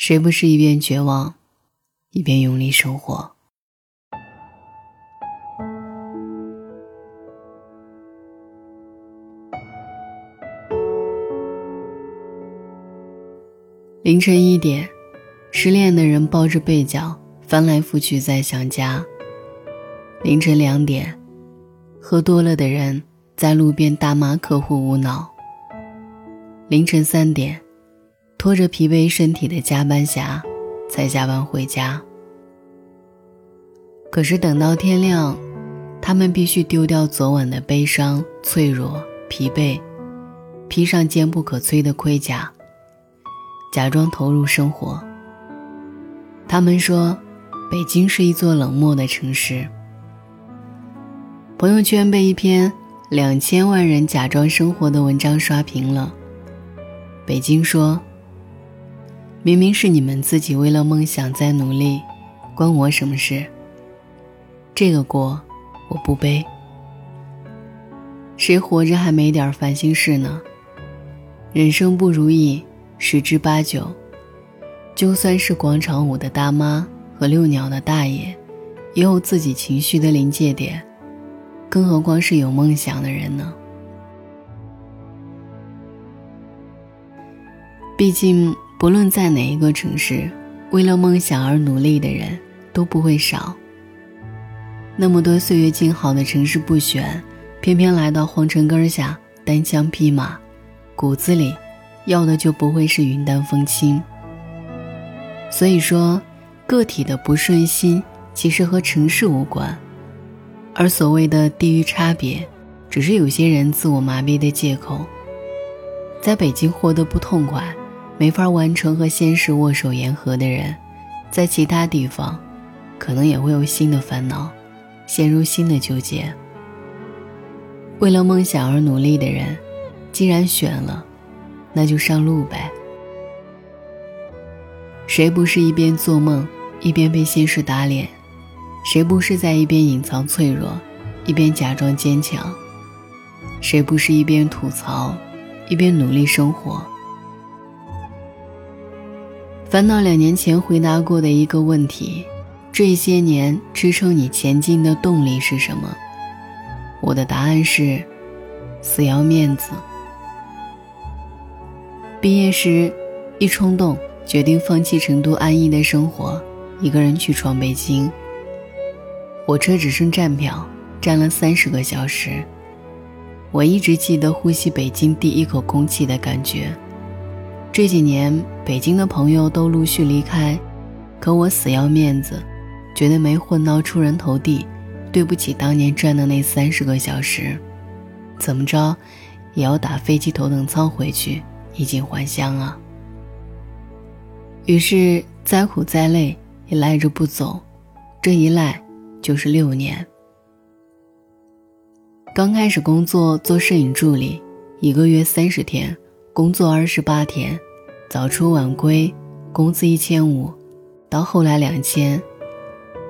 谁不是一边绝望，一边用力生活？凌晨一点，失恋的人抱着被角翻来覆去在想家。凌晨两点，喝多了的人在路边大骂客户无脑。凌晨三点。拖着疲惫身体的加班侠，才下班回家。可是等到天亮，他们必须丢掉昨晚的悲伤、脆弱、疲惫，披上坚不可摧的盔甲，假装投入生活。他们说，北京是一座冷漠的城市。朋友圈被一篇两千万人假装生活的文章刷屏了。北京说。明明是你们自己为了梦想在努力，关我什么事？这个锅我不背。谁活着还没点烦心事呢？人生不如意十之八九，就算是广场舞的大妈和遛鸟的大爷，也有自己情绪的临界点，更何况是有梦想的人呢？毕竟。不论在哪一个城市，为了梦想而努力的人都不会少。那么多岁月静好的城市不选，偏偏来到皇城根下单枪匹马，骨子里要的就不会是云淡风轻。所以说，个体的不顺心其实和城市无关，而所谓的地域差别，只是有些人自我麻痹的借口。在北京活得不痛快。没法完成和现实握手言和的人，在其他地方，可能也会有新的烦恼，陷入新的纠结。为了梦想而努力的人，既然选了，那就上路呗。谁不是一边做梦，一边被现实打脸？谁不是在一边隐藏脆弱，一边假装坚强？谁不是一边吐槽，一边努力生活？烦恼两年前回答过的一个问题：这些年支撑你前进的动力是什么？我的答案是：死要面子。毕业时，一冲动决定放弃成都安逸的生活，一个人去闯北京。火车只剩站票，站了三十个小时。我一直记得呼吸北京第一口空气的感觉。这几年，北京的朋友都陆续离开，可我死要面子，觉得没混到出人头地，对不起当年赚的那三十个小时，怎么着，也要打飞机头等舱回去，衣锦还乡啊。于是再苦再累也赖着不走，这一赖就是六年。刚开始工作做摄影助理，一个月三十天。工作二十八天，早出晚归，工资一千五，到后来两千。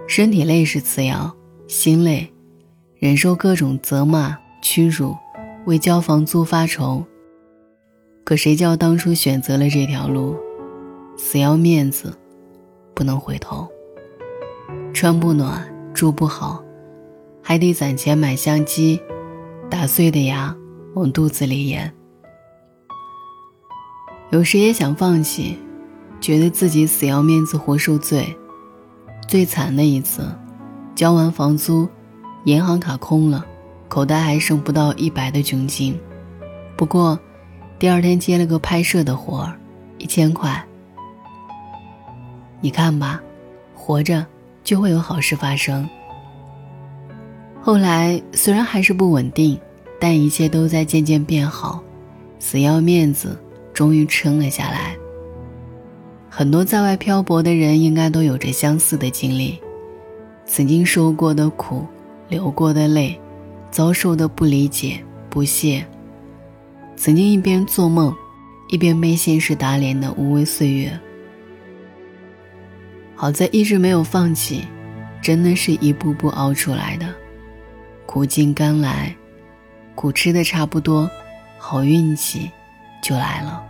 身体累是次要，心累，忍受各种责骂屈辱，为交房租发愁。可谁叫当初选择了这条路，死要面子，不能回头。穿不暖，住不好，还得攒钱买相机，打碎的牙往肚子里咽。有时也想放弃，觉得自己死要面子活受罪。最惨的一次，交完房租，银行卡空了，口袋还剩不到一百的窘境。不过，第二天接了个拍摄的活儿，一千块。你看吧，活着就会有好事发生。后来虽然还是不稳定，但一切都在渐渐变好。死要面子。终于撑了下来。很多在外漂泊的人应该都有着相似的经历：曾经受过的苦、流过的泪、遭受的不理解、不屑；曾经一边做梦，一边被现实打脸的无畏岁月。好在一直没有放弃，真的是一步步熬出来的。苦尽甘来，苦吃的差不多，好运气就来了。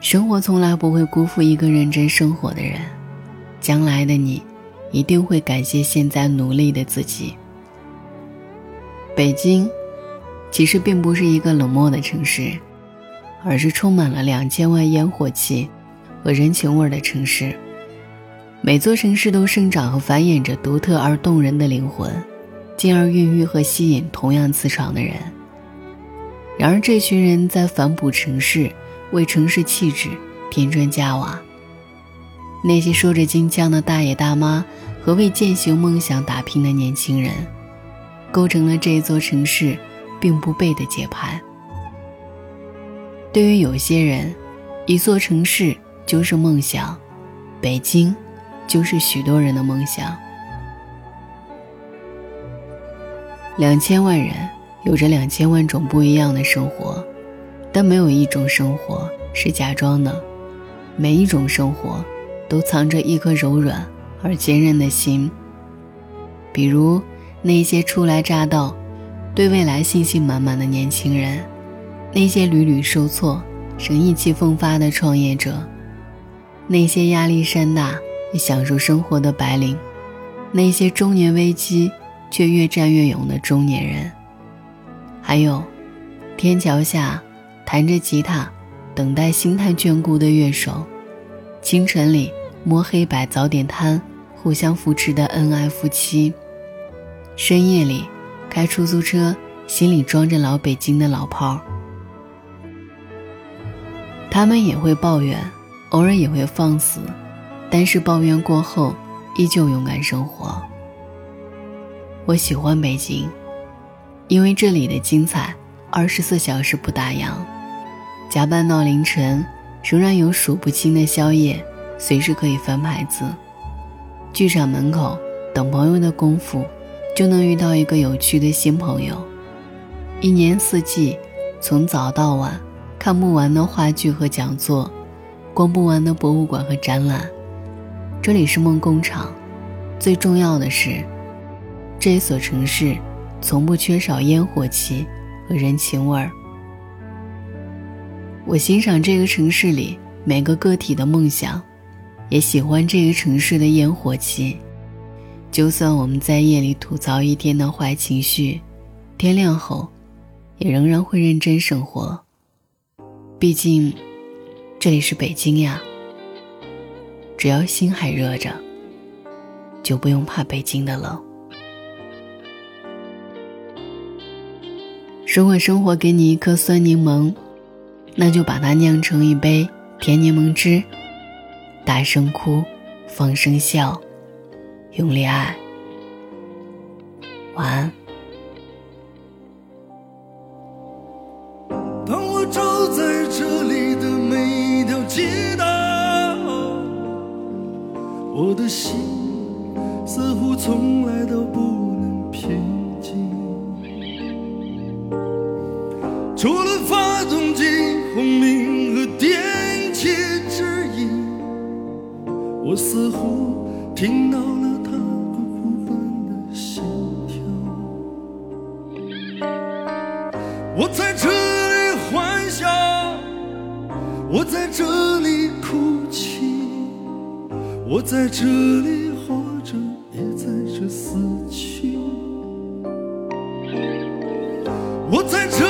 生活从来不会辜负一个认真生活的人，将来的你，一定会感谢现在努力的自己。北京，其实并不是一个冷漠的城市，而是充满了两千万烟火气和人情味的城市。每座城市都生长和繁衍着独特而动人的灵魂，进而孕育和吸引同样磁场的人。然而，这群人在反哺城市。为城市气质添砖加瓦。那些说着京腔的大爷大妈和为践行梦想打拼的年轻人，构成了这座城市并不背的节拍。对于有些人，一座城市就是梦想，北京就是许多人的梦想。两千万人有着两千万种不一样的生活。但没有一种生活是假装的，每一种生活都藏着一颗柔软而坚韧的心。比如那些初来乍到、对未来信心满满的年轻人，那些屡屡受挫仍意气风发的创业者，那些压力山大也享受生活的白领，那些中年危机却越战越勇的中年人，还有天桥下。弹着吉他，等待星探眷顾的乐手；清晨里摸黑摆早点摊，互相扶持的恩爱夫妻；深夜里开出租车，心里装着老北京的老炮儿。他们也会抱怨，偶尔也会放肆，但是抱怨过后，依旧勇敢生活。我喜欢北京，因为这里的精彩，二十四小时不打烊。加班到凌晨，仍然有数不清的宵夜，随时可以翻牌子。剧场门口等朋友的功夫，就能遇到一个有趣的新朋友。一年四季，从早到晚，看不完的话剧和讲座，逛不完的博物馆和展览。这里是梦工厂，最重要的是，这所城市从不缺少烟火气和人情味儿。我欣赏这个城市里每个个体的梦想，也喜欢这个城市的烟火气。就算我们在夜里吐槽一天的坏情绪，天亮后，也仍然会认真生活。毕竟，这里是北京呀。只要心还热着，就不用怕北京的冷。如果生活给你一颗酸柠檬。那就把它酿成一杯甜柠檬汁，大声哭，放声笑，用力爱。晚安。我似乎听到了它咕咕般的心跳。我在这里欢笑，我在这里哭泣，我在这里活着，也在这死去。我在这。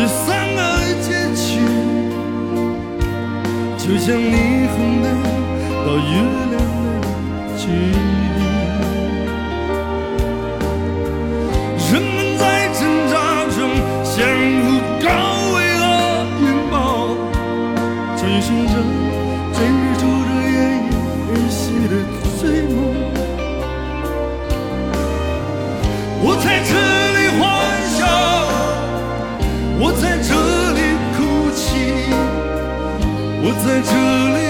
有三个结局，就像你。在这里。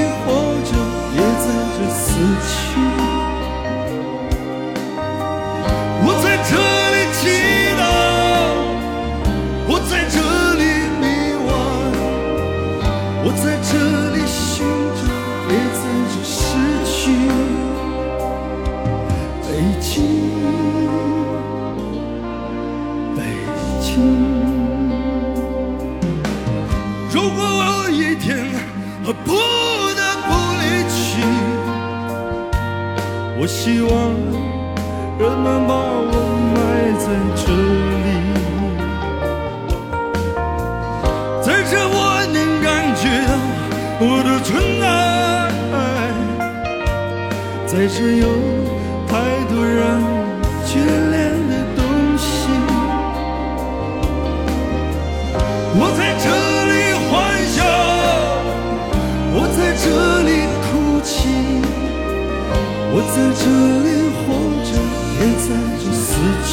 我希望，人们把我埋在这里，在这我能感觉到我的存在，在这有太多让眷恋的东西，我在这在这里活着，也在这死去。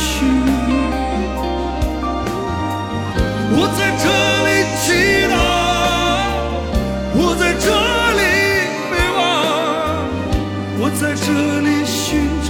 我在这里祈祷，我在这里美望，我在这里寻找，